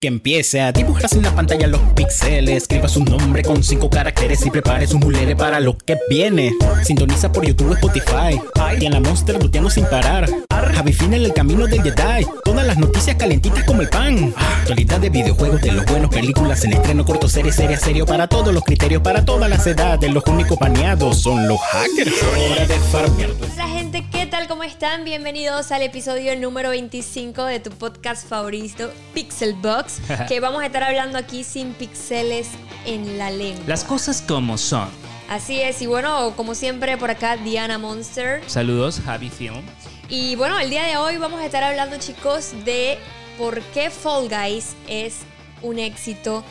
Que empiece a dibujarse en la pantalla los píxeles. Escriba su nombre con cinco caracteres y prepare su mulere para lo que viene. Sintoniza por YouTube Spotify. Y en la Monster luteando sin parar. Javi Fina en el camino del Jedi. Todas las noticias calentitas como el pan. Actualidad de videojuegos, de los buenos, películas en estreno, corto, serie, serie, serio. Para todos los criterios, para todas las edades. Los únicos baneados son los hackers. Hora de farmear. Hola gente, ¿qué tal? ¿Cómo están? Bienvenidos al episodio número 25 de tu podcast favorito, Pixel Box, que vamos a estar hablando aquí sin pixeles en la lengua. Las cosas como son. Así es, y bueno, como siempre por acá Diana Monster. Saludos, Javi Film. Y bueno, el día de hoy vamos a estar hablando chicos de por qué Fall Guys es un éxito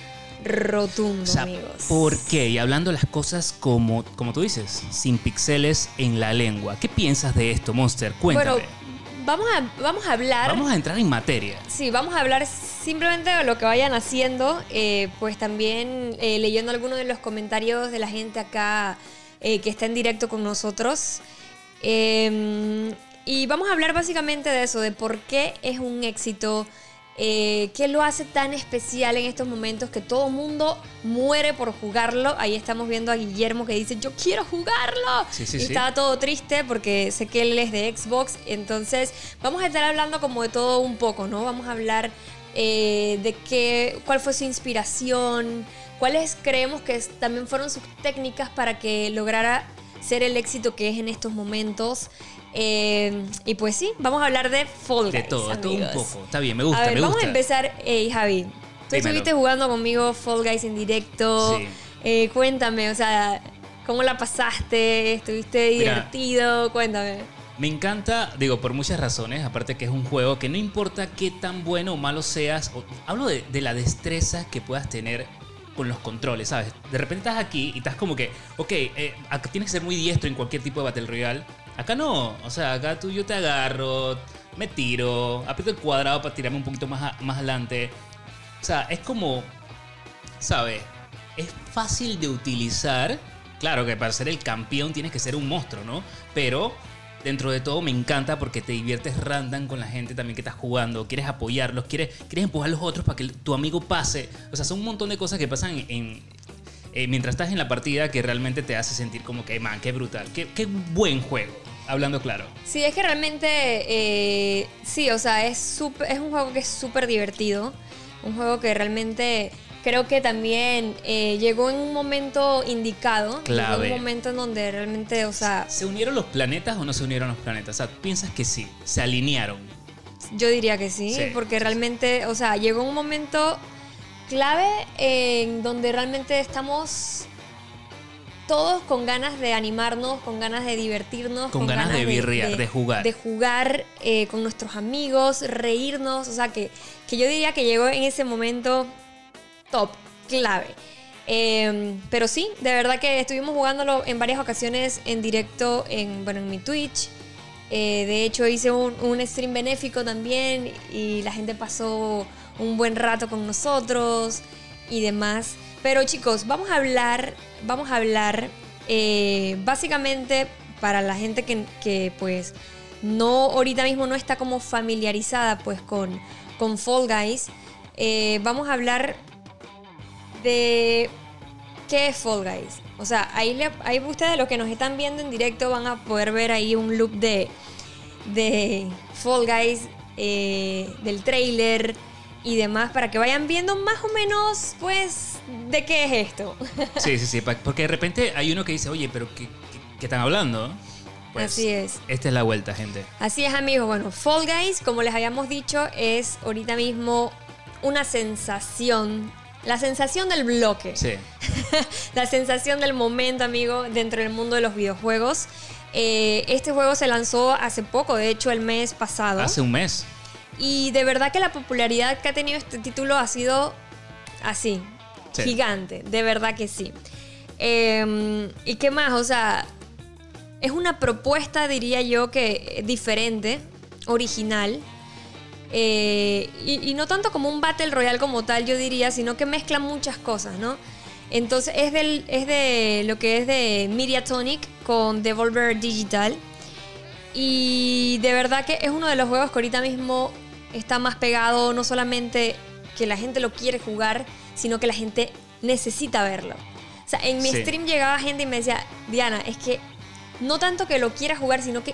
rotundo, O sea, amigos. ¿por qué? Y hablando las cosas como, como tú dices, sin pixeles en la lengua. ¿Qué piensas de esto, Monster? Cuéntame. Bueno, vamos a, vamos a hablar... Vamos a entrar en materia. Sí, vamos a hablar simplemente de lo que vayan haciendo, eh, pues también eh, leyendo algunos de los comentarios de la gente acá eh, que está en directo con nosotros. Eh, y vamos a hablar básicamente de eso, de por qué es un éxito, eh, qué lo hace tan especial en estos momentos que todo mundo muere por jugarlo. Ahí estamos viendo a Guillermo que dice, yo quiero jugarlo. Sí, sí, y sí. está todo triste porque sé que él es de Xbox. Entonces vamos a estar hablando como de todo un poco, ¿no? Vamos a hablar eh, de qué, cuál fue su inspiración, cuáles creemos que también fueron sus técnicas para que lograra ser el éxito que es en estos momentos. Eh, y pues sí, vamos a hablar de Fall De Guys, todo, de todo un poco. Está bien, me gusta, a ver, me vamos gusta. a empezar. Hey, Javi, tú Dímelo. estuviste jugando conmigo Fall Guys en directo. Sí. Eh, cuéntame, o sea, ¿cómo la pasaste? ¿Estuviste Mira. divertido? Cuéntame. Me encanta, digo, por muchas razones, aparte que es un juego que no importa qué tan bueno o malo seas, o- hablo de, de la destreza que puedas tener con los controles, ¿sabes? De repente estás aquí y estás como que, ok, eh, tienes que ser muy diestro en cualquier tipo de Battle Royale. Acá no, o sea, acá tú yo te agarro, me tiro, aprieto el cuadrado para tirarme un poquito más, más adelante. O sea, es como, ¿sabes? Es fácil de utilizar. Claro que para ser el campeón tienes que ser un monstruo, ¿no? Pero dentro de todo me encanta porque te diviertes random con la gente también que estás jugando. Quieres apoyarlos, quieres, quieres empujar a los otros para que tu amigo pase. O sea, son un montón de cosas que pasan en, eh, mientras estás en la partida que realmente te hace sentir como que, man, qué brutal, qué, qué buen juego. Hablando claro. Sí, es que realmente, eh, sí, o sea, es, súper- es un juego que es súper divertido. Un juego que realmente creo que también eh, llegó en un momento indicado. Clave. en un momento en donde realmente, o sea, ¿Se unieron los planetas o no se unieron los planetas? O sea, piensas que sí, se alinearon. yo diría que sí, Sí. porque realmente, o sea, llegó un momento clave en donde realmente estamos todos con ganas de animarnos, con ganas de divertirnos, Con ganas de birrear, de jugar. de jugar eh, con nuestros amigos, reírnos, o sea que, que yo diría que llegó en ese momento top, clave. Eh, pero sí, de verdad que estuvimos jugándolo en varias ocasiones en directo en, bueno, en mi Twitch. Eh, de hecho hice un, un stream benéfico también y la gente pasó un buen rato con nosotros y demás. Pero chicos, vamos a hablar, vamos a hablar eh, básicamente para la gente que, que, pues no ahorita mismo no está como familiarizada pues con, con Fall Guys. eh, vamos a hablar de qué es Fall Guys. O sea, ahí, le- ahí ustedes los que nos están viendo en directo van a poder ver ahí un loop de, de Fall Guys, eh, del trailer y demás, para que vayan viendo más o menos, pues, de qué es esto. Sí, sí, sí. Porque de repente hay uno que dice, oye, pero ¿qué, qué- qué están hablando? Pues, Así es. Esta es la vuelta, gente. Así es, amigos. Bueno, Fall Guys, como les habíamos dicho, es ahorita mismo una sensación. La sensación del bloque. Sí. la sensación del momento, amigo, dentro del mundo de los videojuegos. Eh, este juego se lanzó hace poco, de hecho el mes pasado. Hace un mes. Y de verdad que la popularidad que ha tenido este título ha sido así, Sí. gigante, de verdad que sí. Eh, ¿Y qué más? O sea, es una propuesta, diría yo, que diferente, original. Eh, y, y no tanto como un Battle Royale como tal, yo diría, sino que mezcla muchas cosas, ¿no? Entonces es, del, es de lo que es de Mediatonic con Devolver Digital. Y de verdad que es uno de los juegos que ahorita mismo está más pegado no solamente que la gente lo quiere jugar, sino que la gente necesita verlo. O sea, en mi Sí. stream llegaba gente y me decía, Diana, es que no tanto que lo quiera jugar, sino que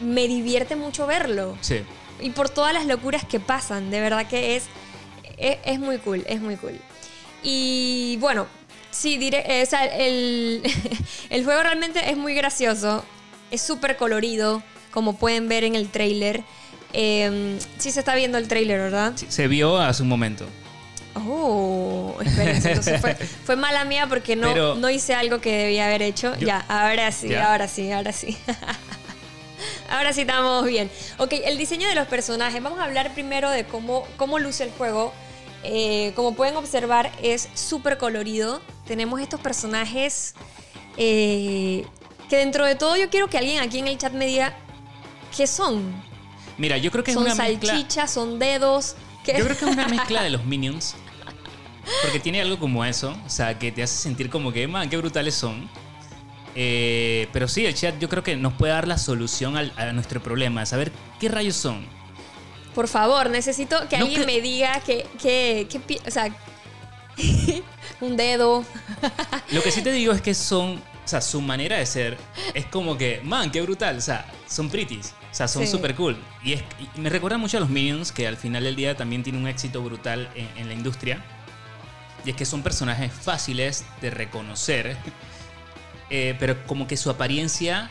me divierte mucho verlo. Sí. Y por todas las locuras que pasan, de verdad que es, es, es muy cool, es muy cool. Y bueno, sí, diré, eh, o sea, el, el juego realmente es muy gracioso, es súper colorido, como pueden ver en el trailer. Eh, sí se está viendo el trailer, ¿verdad? Sí, Se vio hace un momento. Oh, espérense, entonces fue, fue mala mía porque no, Pero- no hice algo que debía haber hecho. Yo- ya, ahora sí, Ya. ahora sí, ahora sí. ahora sí estamos bien. Ok, el diseño de los personajes. Vamos a hablar primero de cómo, cómo luce el juego. Eh, como pueden observar, es súper colorido. Tenemos estos personajes eh, que dentro de todo yo quiero que alguien aquí en el chat me diga qué son. Mira, yo creo que es Son una mezcla. salchichas, son dedos. ¿qué? Yo creo que es una mezcla de los Minions. Porque tiene algo como eso. O sea, que te hace sentir como que, man, qué brutales son. Eh, pero sí, el chat yo creo que nos puede dar la solución al- a nuestro problema. Saber qué rayos son. Por favor, necesito que No alguien me diga que, que, o sea, un dedo. Lo que sí te digo es que son. O sea, su manera de ser es como que, man, qué brutal. O sea, son pretties. O sea, son Sí. súper cool. Y, es, y me recuerda mucho a los Minions, que al final del día también tienen un éxito brutal en, en la industria. Y es que son personajes fáciles de reconocer. Eh, pero como que su apariencia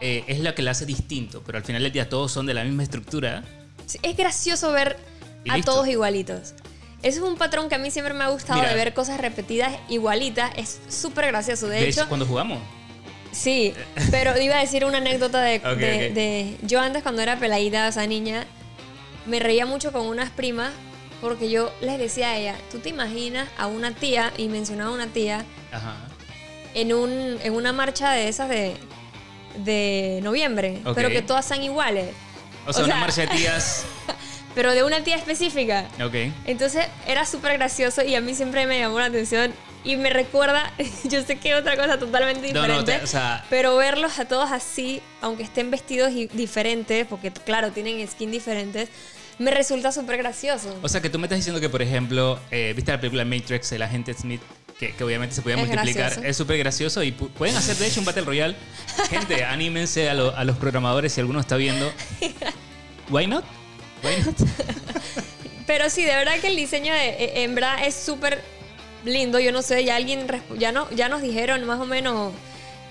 eh, es la que la hace distinto. Pero al final del día todos son de la misma estructura. Sí, Es gracioso ver a listo. todos igualitos. Eso es un patrón que a mí siempre me ha gustado Mira. de ver cosas repetidas igualitas. Es súper gracioso. De, De hecho, cuando jugamos. sí. Pero iba a decir una anécdota de, de- Yo antes, cuando era peladita, o sea, niña, me reía mucho con unas primas porque yo les decía a ella, ¿tú te imaginas a una tía, y mencionaba una tía, Ajá. En, un, en una marcha de esas de, de noviembre, Ok. pero que todas sean iguales. O sea, una sea- marcha de tías. Pero de una tía específica. Ok. Entonces era súper gracioso y a mí siempre me llamó la atención y me recuerda, yo sé que es otra cosa totalmente No, diferente, no, te- o sea- pero verlos a todos así, aunque estén vestidos y- diferentes, porque claro, tienen skin diferentes, me resulta súper gracioso. O sea, que tú me estás diciendo que, por ejemplo, eh, viste la película Matrix, el agente Smith, que, que obviamente se podía Es multiplicar. gracioso. Es súper gracioso y pu- pueden hacer, de hecho, un Battle Royale. Gente, anímense a, lo- a los programadores si alguno está viendo. ¿Why not? ¿Why not? Pero sí, de verdad que el diseño de en verdad es súper lindo. Yo no sé, ya alguien ya no ya nos dijeron más o menos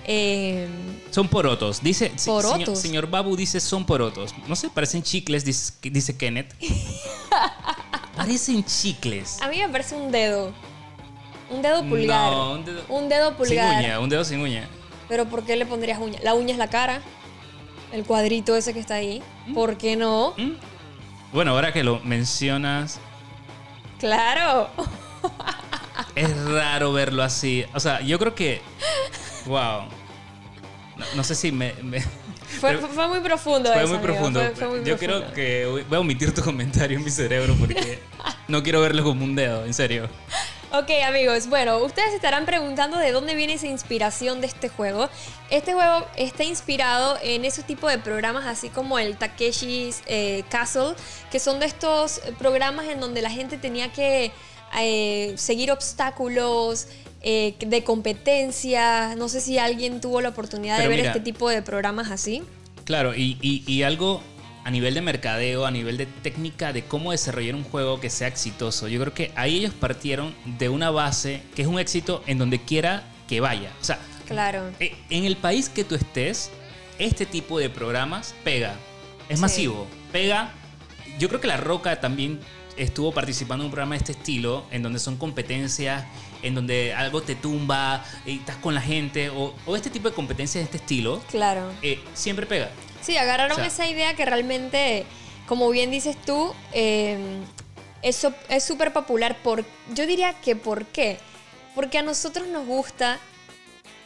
eh, Son porotos. Dice, ¿Porotos? Señor, señor Babu dice son porotos. No sé, parecen chicles, dice, dice Kenneth. parecen chicles. a mí me parece un dedo. Un dedo pulgar. No, un dedo- Un dedo pulgar. Sin uña, un dedo sin uña. Pero ¿por qué le pondrías uña? La uña es la cara. El cuadrito ese que está ahí. ¿Por qué no? ¿Mm? Bueno, ahora que lo mencionas, Claro. Es raro verlo así. O sea, yo creo que. Wow. No, no sé si me. me- Fue, muy profundo fue eso, muy profundo. fue- fue muy yo profundo. creo que voy a omitir tu comentario en mi cerebro porque no quiero verlo como un dedo, en serio. Ok, amigos, bueno, ustedes estarán preguntando de dónde viene esa inspiración de este juego. Este juego está inspirado en ese tipo de programas así como el Takeshi's eh, Castle, que son de estos programas en donde la gente tenía que eh, seguir obstáculos eh, de competencia. No sé si alguien tuvo la oportunidad Pero de ver mira. este tipo de programas así. Claro, y, y- y algo a nivel de mercadeo, a nivel de técnica de cómo desarrollar un juego que sea exitoso. Yo creo que ahí ellos partieron de una base que es un éxito en donde quiera que vaya. O sea, Claro. Eh, En el país que tú estés, este tipo de programas pega. Es Sí. masivo. Pega. Yo creo que La Roca también estuvo participando en un programa de este estilo, en donde son competencias, en donde algo te tumba y estás con la gente, o, o este tipo de competencias de este estilo, Claro. eh, siempre pega. Sí, agarraron O sea- esa idea que realmente, como bien dices tú, eh, eso es súper popular. Por, yo diría que ¿por qué? Porque a nosotros nos gusta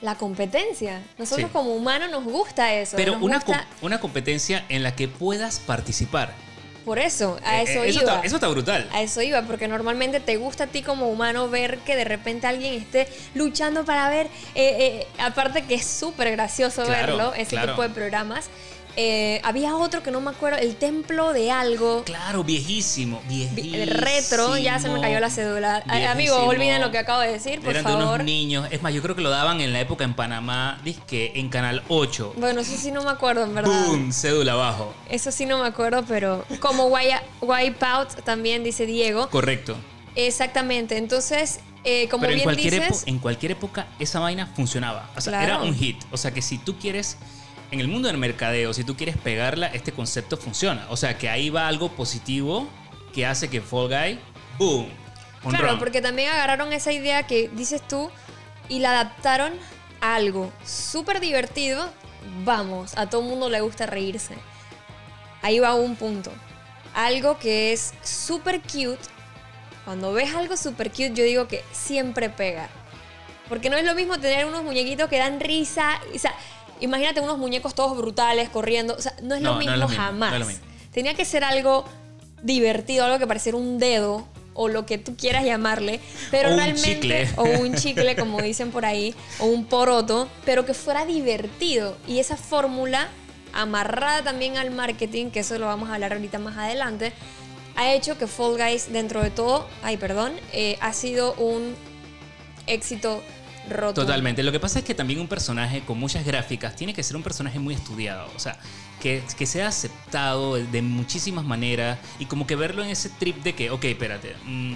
la competencia. Nosotros Sí. como humanos nos gusta eso. Pero una, gusta- com- una competencia en la que puedas participar. por eso, a Eh, eso eh, iba. Está, eso está brutal. A eso iba, porque normalmente te gusta a ti como humano ver que de repente alguien esté luchando para ver, eh, eh, aparte que es súper gracioso Claro, verlo, ese claro. tipo de programas. Eh, había otro que no me acuerdo, el templo de algo. Claro, viejísimo, viejísimo. El retro, ya se me cayó la cédula. Amigo, olviden lo que acabo de decir, por Eran de favor. unos niños. Es más, yo creo que lo daban en la época en Panamá, que en Canal 8. Bueno, eso sí no me acuerdo, en verdad. ¡Boom! Cédula abajo. Eso sí no me acuerdo, pero como Wipe- Wipeout también dice Diego. Correcto. Exactamente. Entonces, eh, como Pero en bien cualquier, dices, en cualquier época esa vaina funcionaba. O sea, Claro. era un hit. O sea, que si tú quieres, en el mundo del mercadeo, si tú quieres pegarla, este concepto funciona. O sea, que ahí va algo positivo que hace que Fall Guy, ¡boom! Claro, run. porque también agarraron esa idea que dices tú y la adaptaron a algo súper divertido. Vamos, a todo mundo le gusta reírse. Ahí va un punto. Algo que es súper cute. Cuando ves algo súper cute, yo digo que siempre pega. Porque no es lo mismo tener unos muñequitos que dan risa. O sea, imagínate unos muñecos todos brutales corriendo. O sea, no es, No, lo, no mismo es lo mismo, jamás. no es lo mismo. Tenía que ser algo divertido, algo que pareciera un dedo o lo que tú quieras llamarle, pero O un realmente chicle. o un chicle como dicen por ahí, o un poroto, pero que fuera divertido y esa fórmula amarrada también al marketing, que eso lo vamos a hablar ahorita más adelante, ha hecho que Fall Guys dentro de todo, ay perdón, eh, ha sido un éxito Totalmente. Lo que pasa es que también un personaje con muchas gráficas tiene que ser un personaje muy estudiado. O sea, que, que sea aceptado de, muchísimas maneras y como que verlo en ese trip de que, ok, espérate, mm,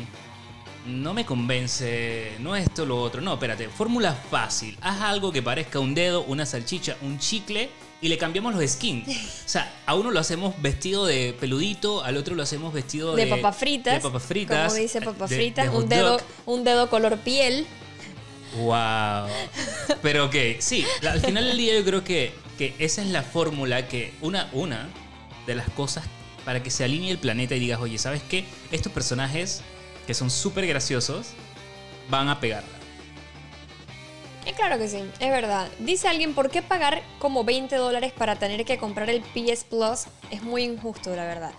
no me convence, no esto, lo otro. No, espérate, fórmula fácil. Haz algo que parezca un dedo, una salchicha, un chicle y le cambiamos los skins. O sea, a uno lo hacemos vestido de peludito, al otro lo hacemos vestido de... de papas fritas, De papas fritas. como dice papas fritas, de un dedo, un dedo color piel. Wow. Pero ok, sí, al final del día yo creo que, que esa es la fórmula que una, una de las cosas para que se alinee el planeta y digas, oye, ¿sabes qué? Estos personajes que son súper graciosos van a pegarla. Eh, claro que sí, es verdad. Dice alguien, ¿por qué pagar como 20 dólares para tener que comprar el PS Plus? Es muy injusto, la verdad.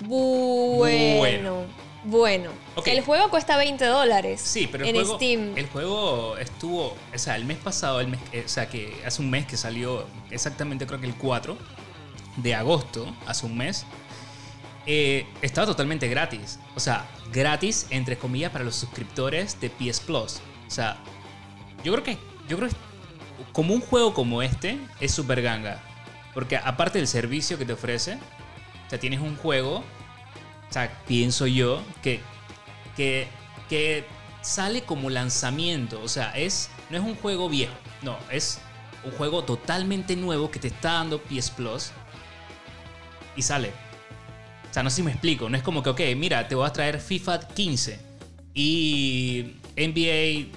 Bueno, Bueno. Bueno. El juego cuesta 20 dólares Sí, pero el en juego, Steam. el juego estuvo, o sea, el mes pasado, el mes, eh, o sea, que hace un mes que salió, exactamente creo que el 4 de agosto, hace un mes, eh, estaba totalmente gratis. O sea, gratis, entre comillas, para los suscriptores de PS Plus. O sea, yo creo que, yo creo que como un juego como este, es super ganga. Porque aparte del servicio que te ofrece, o sea, tienes un juego, o sea, pienso yo, que que, que sale como lanzamiento. O sea, es, no es un juego viejo. No, es un juego totalmente nuevo que te está dando PS Plus y sale. O sea, no sé si me explico. No es como que, ok, mira, te voy a traer FIFA 15 y NBA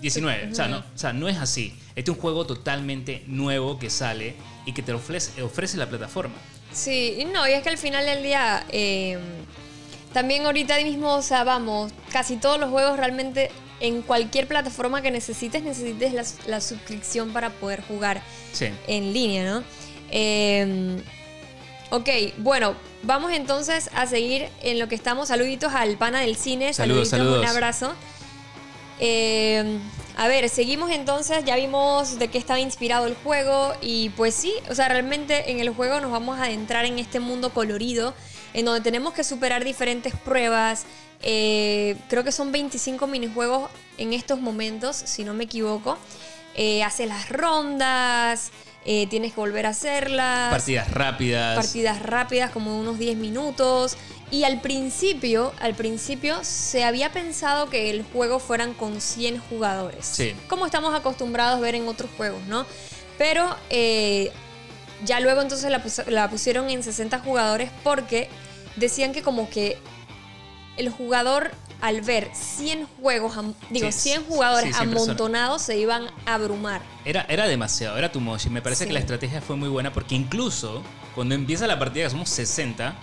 19. O sea, no, o sea, no es así. Este es un juego totalmente nuevo que sale y que te ofrece, ofrece la plataforma. Sí, no, y es que al final del día, eh, también ahorita mismo, o sea, vamos, casi todos los juegos realmente en cualquier plataforma que necesites, necesites la, la suscripción para poder jugar Sí. en línea, ¿no? Eh, ok, bueno, vamos entonces a seguir en lo que estamos. Saluditos al pana del cine, Saludos, saluditos, un abrazo. Eh, a ver, seguimos entonces, ya vimos de qué estaba inspirado el juego y pues sí, o sea, realmente en el juego nos vamos a adentrar en este mundo colorido, en donde tenemos que superar diferentes pruebas. Eh, creo que son 25 minijuegos en estos momentos, si no me equivoco. Eh, hace las rondas, eh, tienes que volver a hacerlas Partidas rápidas. partidas rápidas como unos 10 minutos y al principio al principio se había pensado que el juego fueran con 100 jugadores Sí. como estamos acostumbrados a ver en otros juegos no pero eh, ya luego entonces la, pus- la pusieron en 60 jugadores porque decían que como que el jugador al ver 100 juegos digo Sí, 100 jugadores sí, 100 personas. amontonados se iban a abrumar Era, era demasiado, era too much. Y me parece Sí. que la estrategia fue muy buena porque incluso cuando empieza la partida, que somos 60,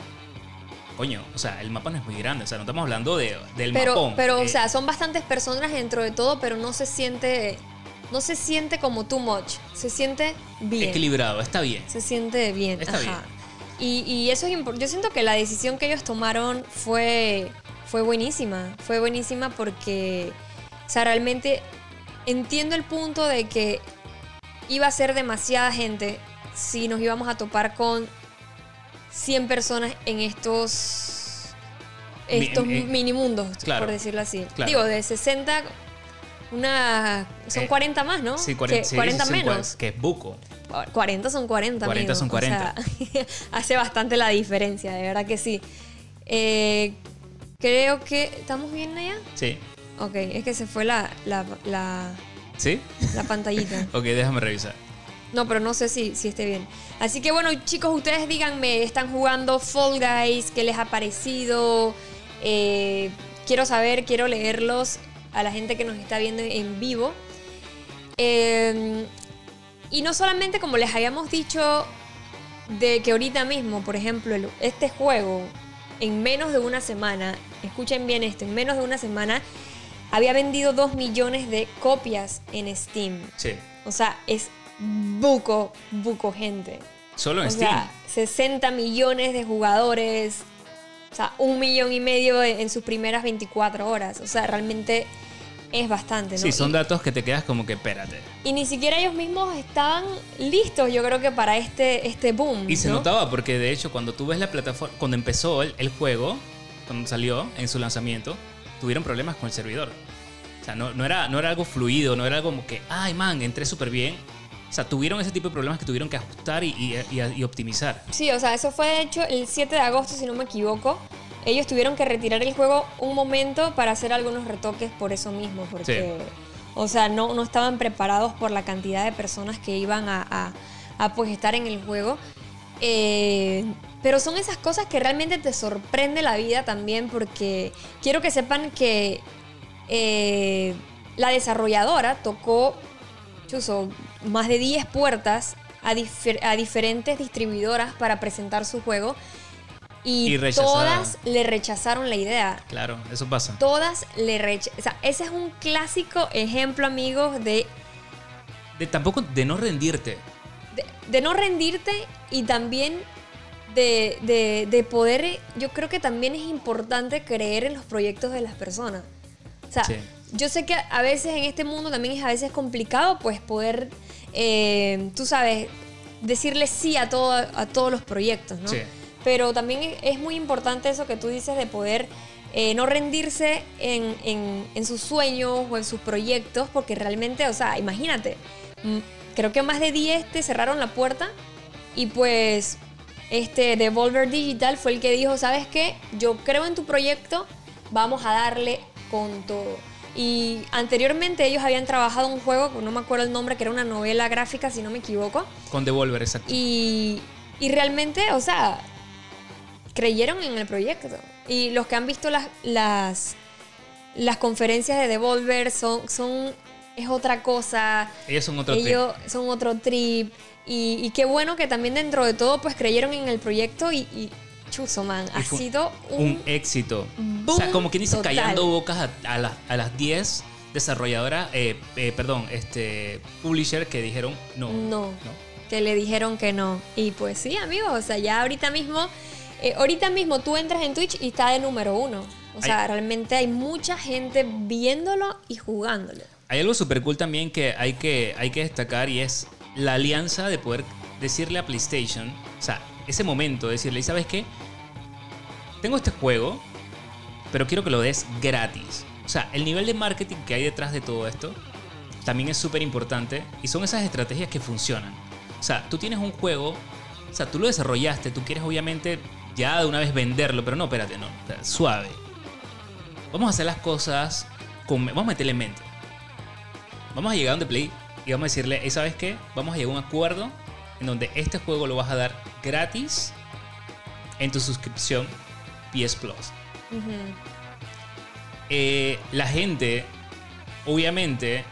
coño, o sea, el mapa no es muy grande. O sea, no estamos hablando de, del pero, mapón. pero o Eh, sea, son bastantes personas dentro de todo, pero no se siente, no se siente como too much. Se siente bien. equilibrado, está bien. Se siente bien. Está ajá. Y, y eso es importante. Yo siento que la decisión que ellos tomaron fue, fue buenísima. Fue buenísima porque, o sea, realmente entiendo el punto de que iba a ser demasiada gente si nos íbamos a topar con 100 personas en estos estos en- en- mini mundos, claro, por decirlo así. claro. Digo, de 60 una son Eh, 40 más, ¿no? Sí, Que 40, sí, 40 son cua- menos. Que es buco. 40 son 40. 40 amigo. son O sea, hace bastante la diferencia, de verdad que sí. Eh, creo que. ¿Estamos bien allá? Sí. Ok, es que se fue la, la, la, ¿Sí? la pantallita. Ok, déjame revisar. No, pero no sé si, si esté bien. Así que bueno, chicos, ustedes díganme, ¿están jugando Fall Guys? ¿Qué les ha parecido? Eh, quiero saber, quiero leerlos a la gente que nos está viendo en vivo. Eh, y no solamente como les habíamos dicho de que ahorita mismo, por ejemplo, este juego en menos de una semana, escuchen bien esto, en menos de una semana había vendido 2 millones de copias en Steam. Sí. O sea, es buco, buco gente. Solo en o Steam. sea, 60 millones de jugadores. O sea, un millón y medio en sus primeras 24 horas. O sea, realmente es bastante, ¿no? sí, son y, datos que te quedas como que espérate. y ni siquiera ellos mismos estaban listos, yo creo que para este, este boom. Y se ¿no? notaba porque de hecho cuando tú ves la plataforma, cuando empezó el, el juego, cuando salió en su lanzamiento, tuvieron problemas con el servidor. O sea, no, no, era, no era algo fluido, no era algo como que, ay man, entré súper bien. O sea, tuvieron ese tipo de problemas que tuvieron que ajustar y, y- y- y optimizar. Sí, o sea, eso fue de hecho el 7 de agosto, si no me equivoco. Ellos tuvieron que retirar el juego un momento para hacer algunos retoques por eso mismo, porque, o sea, no, no estaban preparados por la cantidad de personas que iban a, a- a, pues estar en el juego. Eh, pero son esas cosas que realmente te sorprende la vida también, porque quiero que sepan que eh, la desarrolladora tocó más de 10 puertas a, difer- a diferentes distribuidoras para presentar su juego y, todas le rechazaron la idea. Claro, eso pasa. Todas le rechazaron. O sea, ese es un clásico ejemplo, amigos, de, De, tampoco de no rendirte. de, de no rendirte y también de, de- de poder. Yo creo que también es importante creer en los proyectos de las personas. O sea, Sí. yo sé que a veces en este mundo también es a veces complicado, pues poder, eh, tú sabes, decirle sí a, todo, a todos los proyectos, ¿no? Sí. Pero también es muy importante eso que tú dices de poder eh, no rendirse en, en- en sus sueños o en sus proyectos, porque realmente, o sea, imagínate, mm, creo que más de 10 te cerraron la puerta y pues este Devolver Digital fue el que dijo, ¿sabes qué? Yo creo en tu proyecto, vamos a darle con todo. Y anteriormente ellos habían trabajado un juego, no me acuerdo el nombre, que era una novela gráfica, si no me equivoco. Con Devolver, exacto. Y, y realmente, o sea, creyeron en el proyecto. Y los que han visto las, las, las conferencias de Devolver son, son, es otra cosa. Ellos son otro trip. Ellos son otro trip. Y, y qué bueno que también dentro de todo, pues creyeron en el proyecto y, y chuzo, man. Y Ha sido un un... éxito. o sea, como quien dice, total. callando bocas a, a las- a las 10 desarrolladoras, eh, eh, perdón, este, publisher que dijeron no. No. que le dijeron que no. Y pues sí, amigos, o sea, ya ahorita mismo, eh, ahorita mismo tú entras en Twitch y está de número uno. O sea, realmente hay mucha gente viéndolo y jugándolo. Hay algo súper cool también que hay, que hay que destacar y es la alianza de poder decirle a PlayStation, o sea, ese momento, decirle, ¿y sabes qué? Tengo este juego, pero quiero que lo des gratis. O sea, el nivel de marketing que hay detrás de todo esto también es súper importante y son esas estrategias que funcionan. O sea, tú tienes un juego, o sea, tú lo desarrollaste, tú quieres obviamente ya de una vez venderlo, pero no, espérate, no, suave. Vamos a hacer las cosas, con, vamos a meterle mente. Vamos a llegar a donde Play y vamos a decirle, "Hey, ¿sabes qué? Vamos a llegar a un acuerdo en donde este juego lo vas a dar gratis en tu suscripción PS Plus. Eh, la gente, obviamente,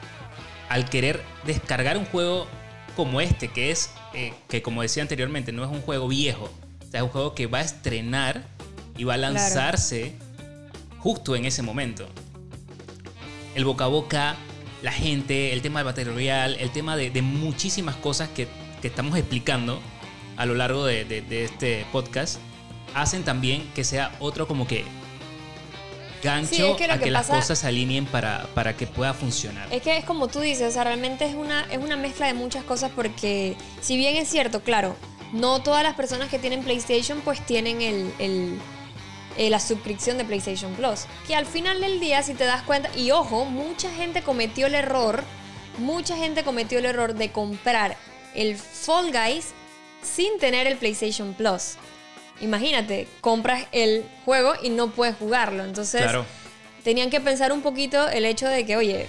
al querer descargar un juego como este, que es, eh, que como decía anteriormente, no es un juego viejo, o sea, es un juego que va a estrenar y va a Claro. lanzarse justo en ese momento. El boca a boca, la gente, el tema del Battle Royale, el tema de, de muchísimas cosas que, que estamos explicando a lo largo de, de- de este podcast, hacen también que sea otro como que gancho Sí, es que lo a que que las pasa- cosas se alineen para, para que pueda funcionar. Es que es como tú dices, o sea, realmente es una, es una mezcla de muchas cosas porque si bien es cierto, claro, no todas las personas que tienen PlayStation pues tienen el, el- eh, la suscripción de PlayStation Plus. Que al final del día, si te das cuenta, y ojo, mucha gente cometió el error, mucha gente cometió el error de comprar el Fall Guys sin tener el PlayStation Plus. Imagínate, compras el juego y no puedes jugarlo. Entonces, Claro. tenían que pensar un poquito el hecho de que, oye,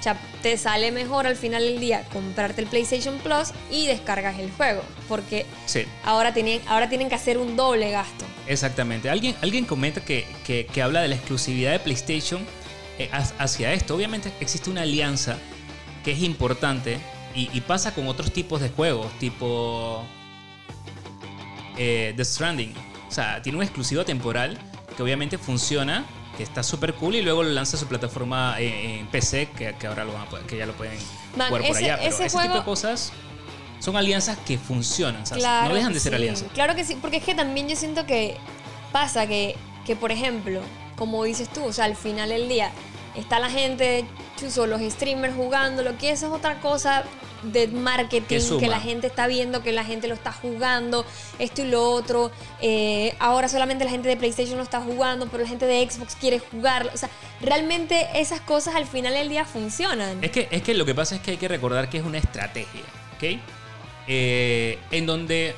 cha- te sale mejor al final del día comprarte el PlayStation Plus y descargas el juego. Porque Sí. ahora tienen, ahora tienen que hacer un doble gasto. Exactamente. Alguien, alguien comenta que, que- que habla de la exclusividad de PlayStation eh, ha- hacia esto. Obviamente existe una alianza que es importante y, y pasa con otros tipos de juegos, tipo eh, The Stranding. O sea, tiene un exclusivo temporal que obviamente funciona, que está súper cool y luego lo lanza a su plataforma eh, en PC, que, que ahora lo van a poder- que ya lo pueden Man, jugar por ese- allá. Pero ese ese, tipo de cosas son alianzas que funcionan, ¿sabes? Claro no dejan de ser sí, alianzas. Claro que sí, porque es que también yo siento que pasa que, que, por ejemplo, como dices tú, o sea, al final del día está la gente, chuzo, los streamers jugando, lo que eso es otra cosa de marketing Que la gente está viendo, que la gente lo está jugando, esto y lo otro. Eh, ahora solamente la gente de PlayStation lo está jugando, pero la gente de Xbox quiere jugarlo. O sea, realmente esas cosas al final del día funcionan. Es que, es que lo que pasa es que hay que recordar que es una estrategia, ¿ok? Eh, en donde,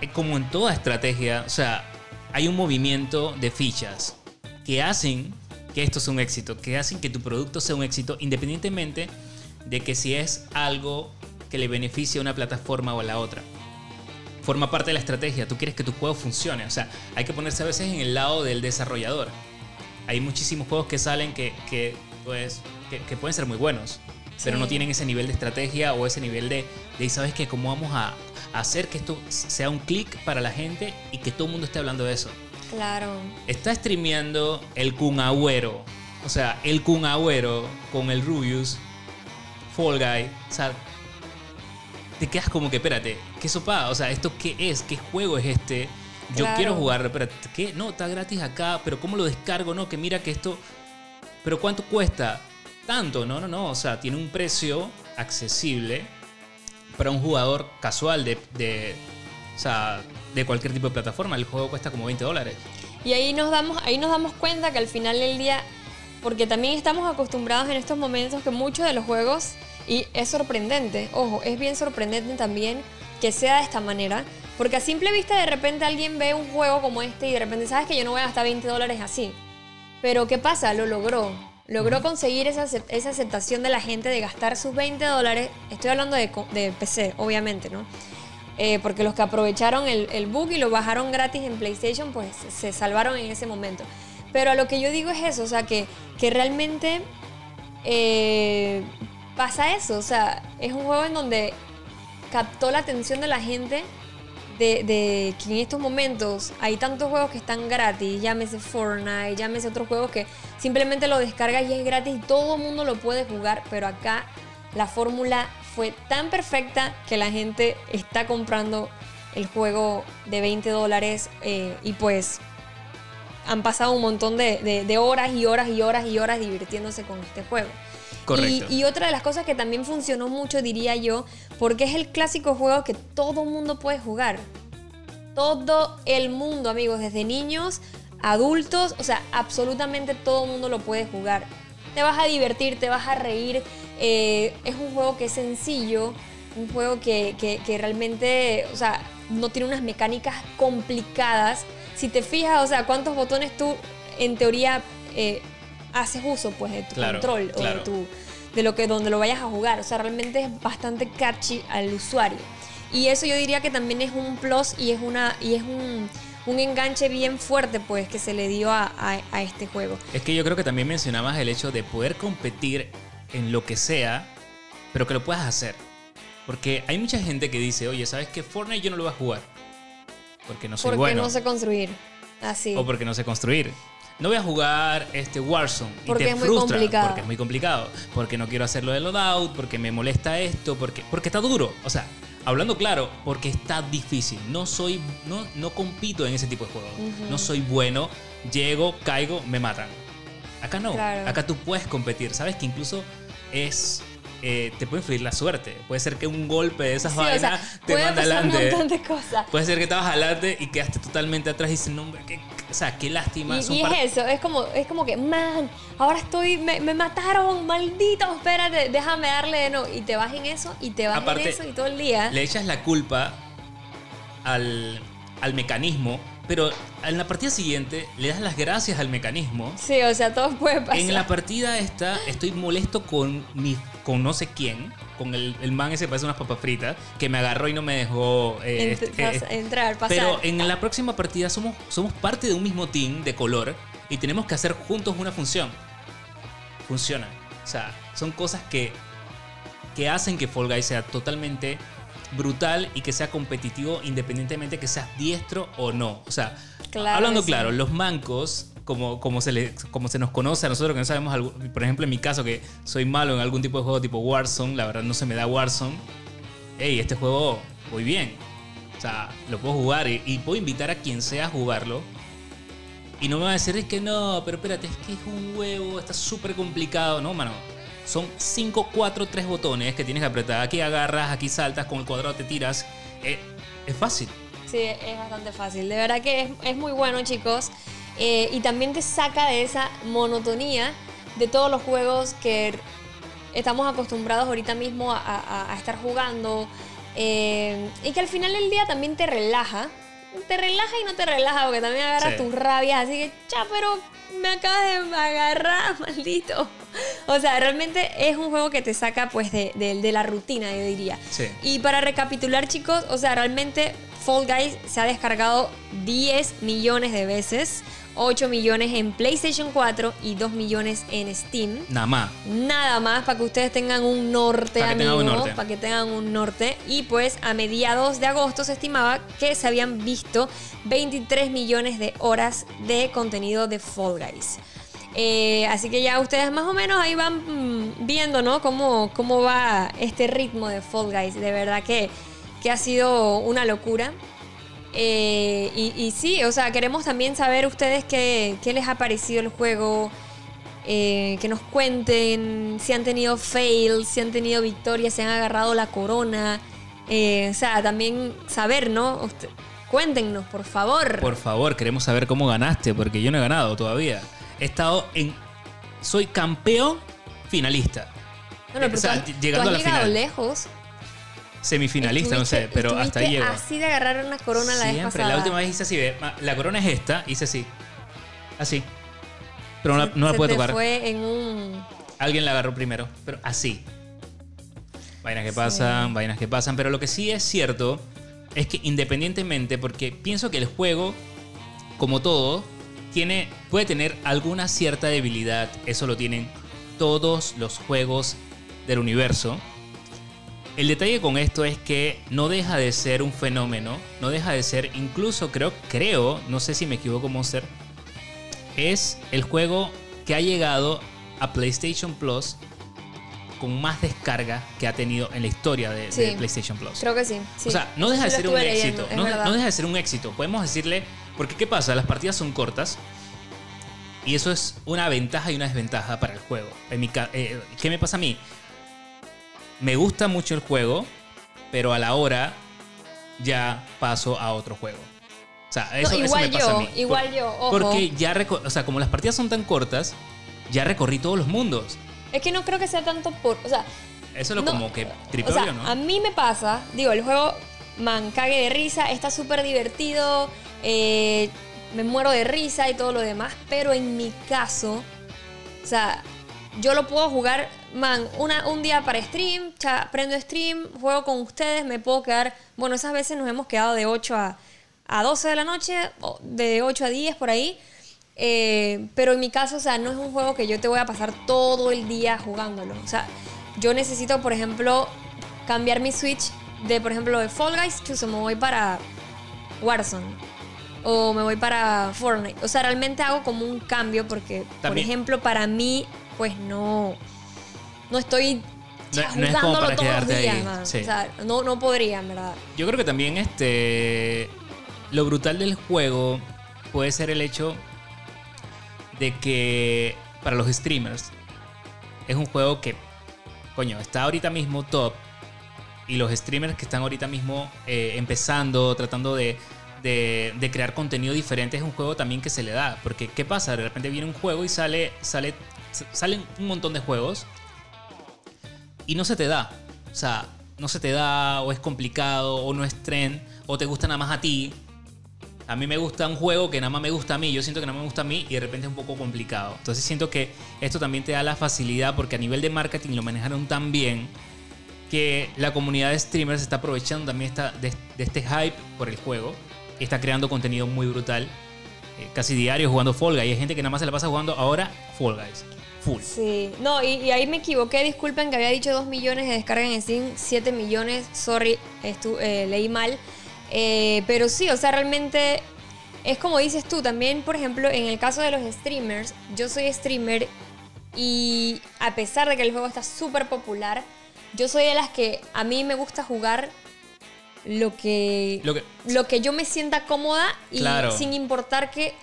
eh, como en toda estrategia, o sea, hay un movimiento de fichas que hacen que esto sea un éxito, que hacen que tu producto sea un éxito, independientemente de que si es algo que le beneficie a una plataforma o a la otra. Forma parte de la estrategia, tú quieres que tu juego funcione, o sea, hay que ponerse a veces en el lado del desarrollador. Hay muchísimos juegos que salen que, que, pues, que, que pueden ser muy buenos, pero no tienen ese nivel de estrategia o ese nivel de, de ¿sabes qué? ¿Cómo vamos a hacer que esto sea un clic para la gente y que todo el mundo esté hablando de eso? Claro. Está streameando el Kun Agüero, o sea, el Kun Agüero con el Rubius, Fall Guy, o sea, te quedas como que, espérate, ¿qué sopa? O sea, ¿esto qué es? ¿Qué juego es este? Yo Claro. quiero jugarlo, espérate, ¿qué? No, está gratis acá, pero ¿cómo lo descargo? No, que mira que esto... ¿Pero cuánto cuesta? Tanto, no, no, no, o sea, tiene un precio accesible para un jugador casual de, de, o sea, de cualquier tipo de plataforma. El juego cuesta como 20 dólares. Y ahí nos damos, ahí nos damos cuenta que al final del día, porque también estamos acostumbrados en estos momentos que muchos de los juegos, y es sorprendente, ojo, es bien sorprendente también que sea de esta manera, porque a simple vista de repente alguien ve un juego como este y de repente sabes que yo no voy a gastar 20 dólares así. Pero ¿qué pasa? Lo logró. Logró conseguir esa, esa aceptación de la gente de gastar sus 20 dólares. Estoy hablando de, de PC, obviamente, ¿no? Eh, porque los que aprovecharon el, el bug y lo bajaron gratis en PlayStation, pues se salvaron en ese momento. Pero a lo que yo digo es eso, o sea, que, realmente eh, pasa eso, o sea, es un juego en donde captó la atención de la gente de, de que en estos momentos hay tantos juegos que están gratis, llámese Fortnite, llámese otros juegos que simplemente lo descargas y es gratis y todo el mundo lo puede jugar, pero acá la fórmula fue tan perfecta que la gente está comprando el juego de 20 dólares eh, y pues han pasado un montón de, de- de horas y horas y horas y horas divirtiéndose con este juego. Correcto. Y, y otra de las cosas que también funcionó mucho, diría yo, porque es el clásico juego que todo mundo puede jugar. Todo el mundo, amigos, desde niños, adultos, o sea, absolutamente todo el mundo lo puede jugar. Te vas a divertir, te vas a reír. Eh, es un juego que es sencillo, un juego que, que- que realmente, o sea, no tiene unas mecánicas complicadas. Si te fijas, o sea, cuántos botones tú, en teoría, eh, haces uso, pues, de tu Claro, control o de tu de lo que donde lo vayas a jugar. O sea, realmente es bastante catchy al usuario. Y eso yo diría que también es un plus y es una y es un, un enganche bien fuerte pues que se le dio a, a- a este juego. Es que yo creo que también mencionabas el hecho de poder competir en lo que sea, pero que lo puedas hacer. Porque hay mucha gente que dice, oye, ¿sabes qué? Fortnite yo no lo voy a jugar. Porque no soy Porque bueno. no sé construir. Así. O porque no sé construir. No voy a jugar este Warzone. Porque y te es muy frustra. complicado. Porque es muy complicado. Porque no quiero hacerlo de loadout. Porque me molesta esto. Porque, porque está duro. O sea, hablando claro, porque está difícil. No soy. No, no compito en ese tipo de juegos. No soy bueno. llego, caigo, me matan. Acá no. Claro. Acá tú puedes competir. Sabes que incluso es. eh, te puede influir la suerte. Puede ser que un golpe de esas Sí, o vainas sea, te manda un adelante. montón de cosas. Puede ser que estabas adelante y quedaste totalmente atrás y dices, no, hombre, qué, o sea, qué lástima. Y, es eso, es como, es como que, man, ahora estoy, me, me mataron, maldito, espérate, déjame darle de nuevo. Y te vas en eso, y te vas Aparte, en eso, y todo el día. le echas la culpa al, al mecanismo, pero en la partida siguiente le das las gracias al mecanismo. Sí, o sea, todo puede pasar. En la partida esta estoy molesto con mi con no sé quién, con el, el man ese que parece unas papas fritas, que me agarró y no me dejó eh, Ent- este, pas- eh, entrar, pasar. Pero en la próxima partida somos, somos parte de un mismo team de color y tenemos que hacer juntos una función. Funciona. O sea, son cosas que, que hacen que Fall Guys sea totalmente brutal y que sea competitivo independientemente que seas diestro o no. O sea, Claro hablando sí. claro, los mancos, como, como, se le, como se nos conoce a nosotros que no sabemos, algo- por ejemplo en mi caso que soy malo en algún tipo de juego tipo Warzone, la verdad no se me da Warzone, hey, este juego muy bien. O sea, lo puedo jugar y, y puedo invitar a quien sea a jugarlo. Y no me va a decir, es que no, pero espérate, es que es un huevo, está súper complicado. No, mano. Son 5, 4, 3 botones que tienes que apretar. Aquí agarras, aquí saltas, con el cuadrado te tiras. Eh, es fácil. Sí, es bastante fácil. De verdad que es, es muy bueno, chicos. Eh, y también te saca de esa monotonía de todos los juegos que estamos acostumbrados ahorita mismo a, a- a estar jugando. Eh, y que al final del día también te relaja. Te relaja y no te relaja, porque también agarra Sí. tus rabias. Así que, cha, pero me acabas de agarrar, maldito. O sea, realmente es un juego que te saca pues de, de- de la rutina, yo diría. Sí. Y para recapitular, chicos, o sea, realmente Fall Guys se ha descargado 10 millones de veces, 8 millones en PlayStation 4 y 2 millones en Steam. Nada más. Nada más para que ustedes tengan un norte, Para que tengan un amigos, norte. para que tengan un norte. Y pues a mediados de agosto se estimaba que se habían visto 23 millones de horas de contenido de Fall Guys. Eh, así que ya ustedes más o menos ahí van mm, viendo, ¿no? Cómo, cómo va este ritmo de Fall Guys. De verdad que, que ha sido una locura. Eh, y, sí, o sea, queremos también saber ustedes qué, qué les ha parecido el juego. eh, que nos cuenten si han tenido fails, si han tenido victorias, si han agarrado la corona. Eh, o sea, también saber, ¿no? Usted- cuéntenos, por favor. Por favor, queremos saber cómo ganaste, porque yo no he ganado todavía. He estado en. Soy campeón finalista. Bueno, pero o sea, tú llegando tú a has la llegado final. lejos. Semifinalista, no sé, pero hasta ahí llego. así de agarrar una corona la vez Siempre, pasada. la última vez hice así, ve, la corona es esta, hice así. Así. Pero no, la- Se- no te tocar. fue en un... Alguien la agarró primero, pero así. Vainas que pasan, vainas que pasan. Pero lo que sí es cierto es que independientemente, porque pienso que el juego, como todo, tiene, puede tener alguna cierta debilidad. Eso lo tienen todos los juegos del universo. El detalle con esto es que no deja de ser un fenómeno, no deja de ser, incluso creo, creo, no sé si me equivoco, Monster, es el juego que ha llegado a PlayStation Plus con más descarga que ha tenido en la historia de. PlayStation Plus. Creo que sí. sí. O sea, no deja de lo ser un leyendo, éxito. no deja de ser un éxito. Podemos decirle. Porque, ¿qué pasa? Las partidas son cortas. Y eso es una ventaja y una desventaja para el juego. En mi eh, ¿Qué me pasa a mí? Me gusta mucho el juego, pero a la hora ya paso a otro juego. O sea, No, eso, eso igual me pasa yo, a mí. igual Por- yo, ojo. Porque ya, o sea, como las partidas son tan cortas, ya recorrí todos los mundos. Es que no creo que sea tanto por... O sea, Eso es lo No, como que o tripeo sea, ¿no? a mí me pasa, digo, el juego man cague de risa, está súper divertido, eh, me muero de risa y todo lo demás, pero en mi caso, o sea, yo lo puedo jugar, man, una, un día para stream, cha, prendo stream, juego con ustedes, me puedo quedar, bueno, esas veces nos hemos quedado de 8 a, a 12 de la noche, de 8 a 10 por ahí. Eh, pero en mi caso, o sea, no es un juego que yo te voy a pasar todo el día jugándolo. O sea, yo necesito, por ejemplo, cambiar mi Switch de, por ejemplo, de Fall Guys, chuzo, me voy para Warzone. O me voy para Fortnite. O sea, realmente hago como un cambio porque, por ejemplo, para mí, pues no. No estoy No- es como para todos los días, ahí, sí. O sea, no, no podría, en verdad. Yo creo que también este lo brutal del juego puede ser el hecho de que para los streamers es un juego que, coño, está ahorita mismo top. Y los streamers que están ahorita mismo eh, empezando, tratando de, de- crear contenido diferente, es un juego también que se le da. Porque, ¿qué pasa? De repente viene un juego y sale, sale, salen un montón de juegos y no se te da. O sea, no se te da, o es complicado, o no es trend, o te gusta nada más a ti. A mí me gusta un juego que nada más me gusta a mí. Yo siento que nada más me gusta a mí y de repente es un poco complicado. Entonces siento que esto también te da la facilidad porque a nivel de marketing lo manejaron tan bien que la comunidad de streamers está aprovechando también esta, de este hype por el juego. Está creando contenido muy brutal. eh, casi diario jugando Fall Guys. Hay gente que nada más se la pasa jugando ahora Fall Guys. Full. Sí, no, y, y ahí me equivoqué, disculpen que había dicho 2 millones de descargas en Steam, 7 millones, sorry, estu- eh, leí mal. Eh, pero sí, o sea, realmente es como dices tú, también, por ejemplo, en el caso de los streamers, yo soy streamer y a pesar de que el juego está súper popular, yo soy de las que a mí me gusta jugar lo que, Lo que- lo que yo me sienta cómoda y Claro. sin importar que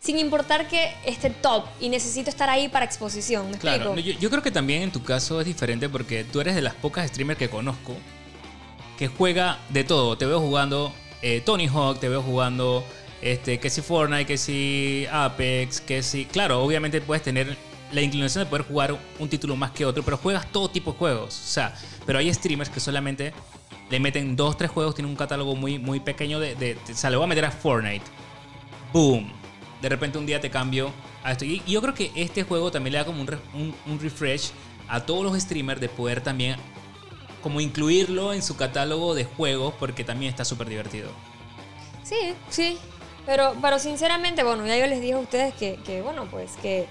sin importar que esté top y necesito estar ahí para exposición, ¿me Claro, explico? yo creo que también en tu caso es diferente porque tú eres de las pocas streamers que conozco que juega de todo. Te veo jugando eh, Tony Hawk, te veo jugando este, que si Fortnite, que si Apex, que si... Claro, obviamente puedes tener la inclinación de poder jugar un título más que otro, pero juegas todo tipo de juegos. O sea, pero hay streamers que solamente le meten dos, tres juegos, tienen un catálogo muy, muy pequeño de, de, O sea, le voy a meter a Fortnite. Boom. De repente un día te cambio a esto. Y yo creo que este juego también le da como un, un- un refresh a todos los streamers de poder también como incluirlo en su catálogo de juegos porque también está súper divertido. Sí, sí. Pero, pero sinceramente, bueno, ya yo les dije a ustedes que, que, bueno, pues que,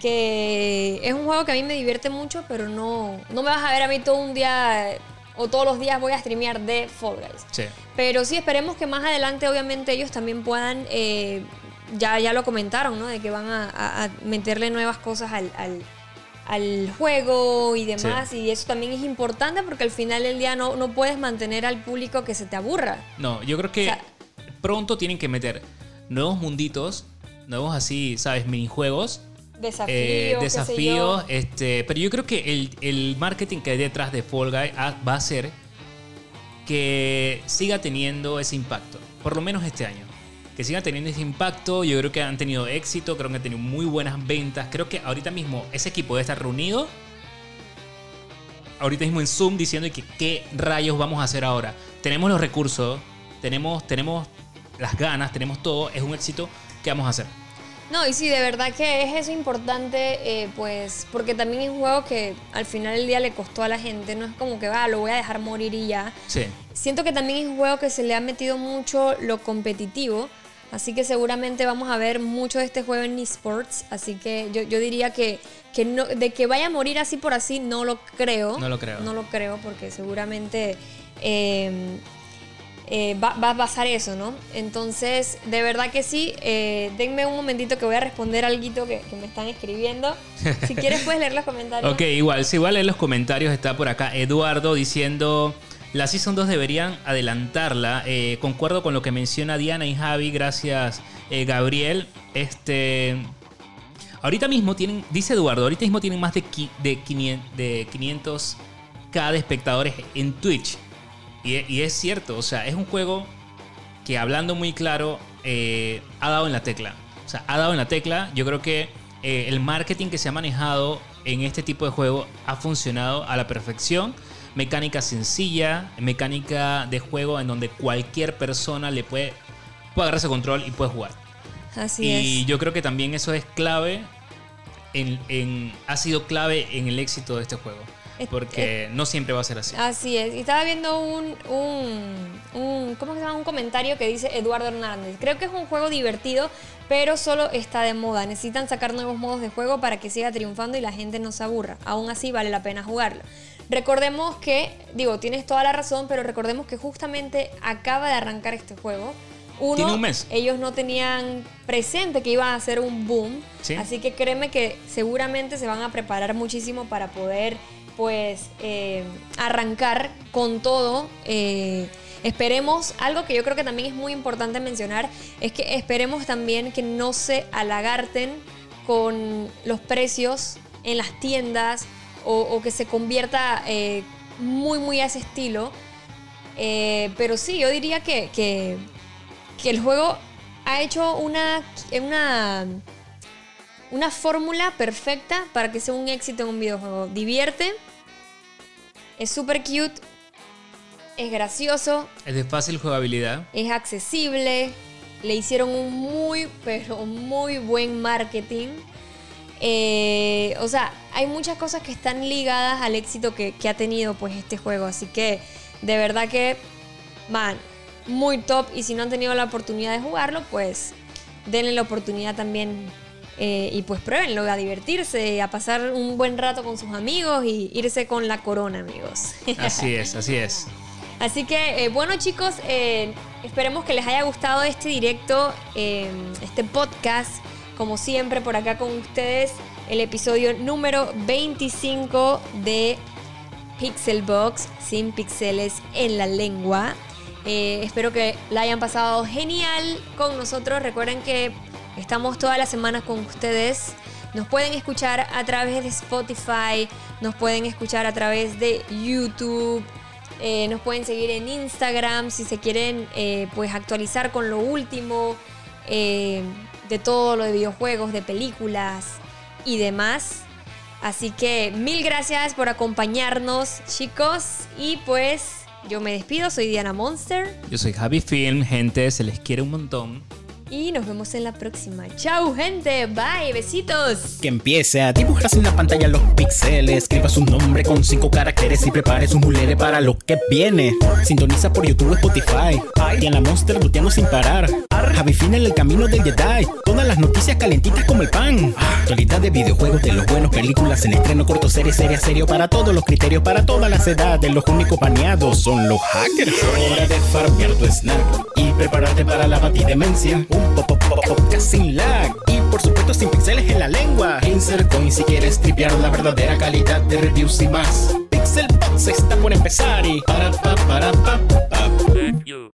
que es un juego que a mí me divierte mucho, pero no, no me vas a ver a mí todo un día o todos los días voy a streamear de Fall Guys. Sí. Pero sí, esperemos que más adelante, obviamente, ellos también puedan, eh, ya, ya lo comentaron, ¿no? De que van a, a- a meterle nuevas cosas al, al- al juego y demás. Y eso también es importante porque al final del día no, no puedes mantener al público que se te aburra. No, yo creo que O sea- pronto tienen que meter nuevos munditos, nuevos así, ¿sabes? Minijuegos. Desafíos, eh, qué sé yo. desafíos, este, pero yo creo que el, el marketing que hay detrás de Fall Guy ha- va a ser que siga teniendo ese impacto, por lo menos este año. Que siga teniendo ese impacto, yo creo que han tenido éxito, creo que han tenido muy buenas ventas, creo que ahorita mismo ese equipo debe estar reunido, ahorita mismo en Zoom diciendo que qué rayos vamos a hacer ahora. Tenemos los recursos, tenemos, tenemos las ganas, tenemos todo, es un éxito, ¿qué vamos a hacer? No, y sí, de verdad que es eso importante, eh, pues, porque también es un juego que al final del día le costó a la gente, no es como que, va, lo voy a dejar morir y ya. Sí. Siento que también es un juego que se le ha metido mucho lo competitivo, así que seguramente vamos a ver mucho de este juego en esports, así que yo, yo diría que, que no, de que vaya a morir así por así, no lo creo. No lo creo. No lo creo, porque seguramente... eh, eh, va, va a pasar eso, ¿no? Entonces, de verdad que sí. eh, denme un momentito que voy a responder algo que, que me están escribiendo. Si quieres, puedes leer los comentarios. Ok, igual, si igual en los comentarios está por acá Eduardo diciendo, la Season 2 deberían adelantarla. Eh, concuerdo con lo que menciona Diana y Javi, gracias eh, Gabriel. Este... Ahorita mismo tienen, dice Eduardo, ahorita mismo tienen más de, qui- de, 500, de 500k de espectadores en Twitch. Y, y es cierto, o sea, es un juego que hablando muy claro, eh, ha dado en la tecla. O sea, ha dado en la tecla. Yo creo que eh, el marketing que se ha manejado en este tipo de juego ha funcionado a la perfección. Mecánica sencilla, mecánica de juego en donde cualquier persona le puede, puede agarrar ese control y puede jugar. Así y es. yo creo que también eso es clave, en, en- ha sido clave en el éxito de este juego. Porque no siempre va a ser así. Así es. Y estaba viendo un, un, un- ¿cómo se llama? Un comentario que dice Eduardo Hernández. Creo que es un juego divertido, pero solo está de moda. Necesitan sacar nuevos modos de juego para que siga triunfando y la gente no se aburra. Aún así vale la pena jugarlo. Recordemos que, digo, tienes toda la razón, pero recordemos que justamente acaba de arrancar este juego. Uno, Tiene un mes. ellos no tenían presente que iba a ser un boom. Sí. Así que créeme que seguramente se van a preparar muchísimo para poder, pues, eh, arrancar con todo. Eh, esperemos, algo que yo creo que también es muy importante mencionar, es que esperemos también que no se alagarten con los precios en las tiendas o, que se convierta eh, muy, muy a ese estilo. Pero sí, yo diría que, que, que el juego ha hecho una, una, una fórmula perfecta para que sea un éxito en un videojuego. Divierte, es súper cute, es gracioso, Es de fácil jugabilidad. es accesible, le hicieron un muy, pero muy buen marketing. Eh, o sea, hay muchas cosas que están ligadas al éxito que, que ha tenido pues este juego. Así que de verdad que, man, muy top. Y si no han tenido la oportunidad de jugarlo, pues denle la oportunidad también. Eh, y pues pruébenlo, a divertirse, a pasar un buen rato con sus amigos y irse con la corona, amigos. Así es, así es. Así que, eh, bueno chicos, eh, esperemos que les haya gustado este directo, este podcast. Como siempre, por acá con ustedes, el episodio número 25 de Pixelbox, sin pixeles en la lengua. Espero que la hayan pasado genial con nosotros. Recuerden que estamos todas las semanas con ustedes. Nos pueden escuchar a través de Spotify, nos pueden escuchar a través de YouTube, eh, nos pueden seguir en Instagram si se quieren eh, pues actualizar con lo último eh, de todo lo de videojuegos, de películas y demás. Así que mil gracias por acompañarnos chicos y pues yo me despido, soy Diana Monster Yo soy Javi Film, gente, se les quiere un montón. Y nos vemos en la próxima. Chau gente, bye, besitos. Que empiece a dibujarse en la pantalla los píxeles. Escriba su nombre con cinco caracteres y prepare su mulere para lo que viene. Sintoniza por YouTube Spotify. Diana Monster luteando sin parar. Javi Fin en el camino del Jedi. Todas las noticias calentitas como el pan. Actualidad de videojuegos, de los buenos, películas en estreno, corto, serie, serie, serio. Para todos los criterios, para todas las edades. Los únicos baneados son los hackers. Hora de farmear tu snack y prepararte para la batidemencia. Un pop, pop, pop, podcast sin lag. Y por supuesto sin pixeles en la lengua. Insert coin si quieres tripear la verdadera calidad de reviews y más. Pixel Box está por empezar y para, para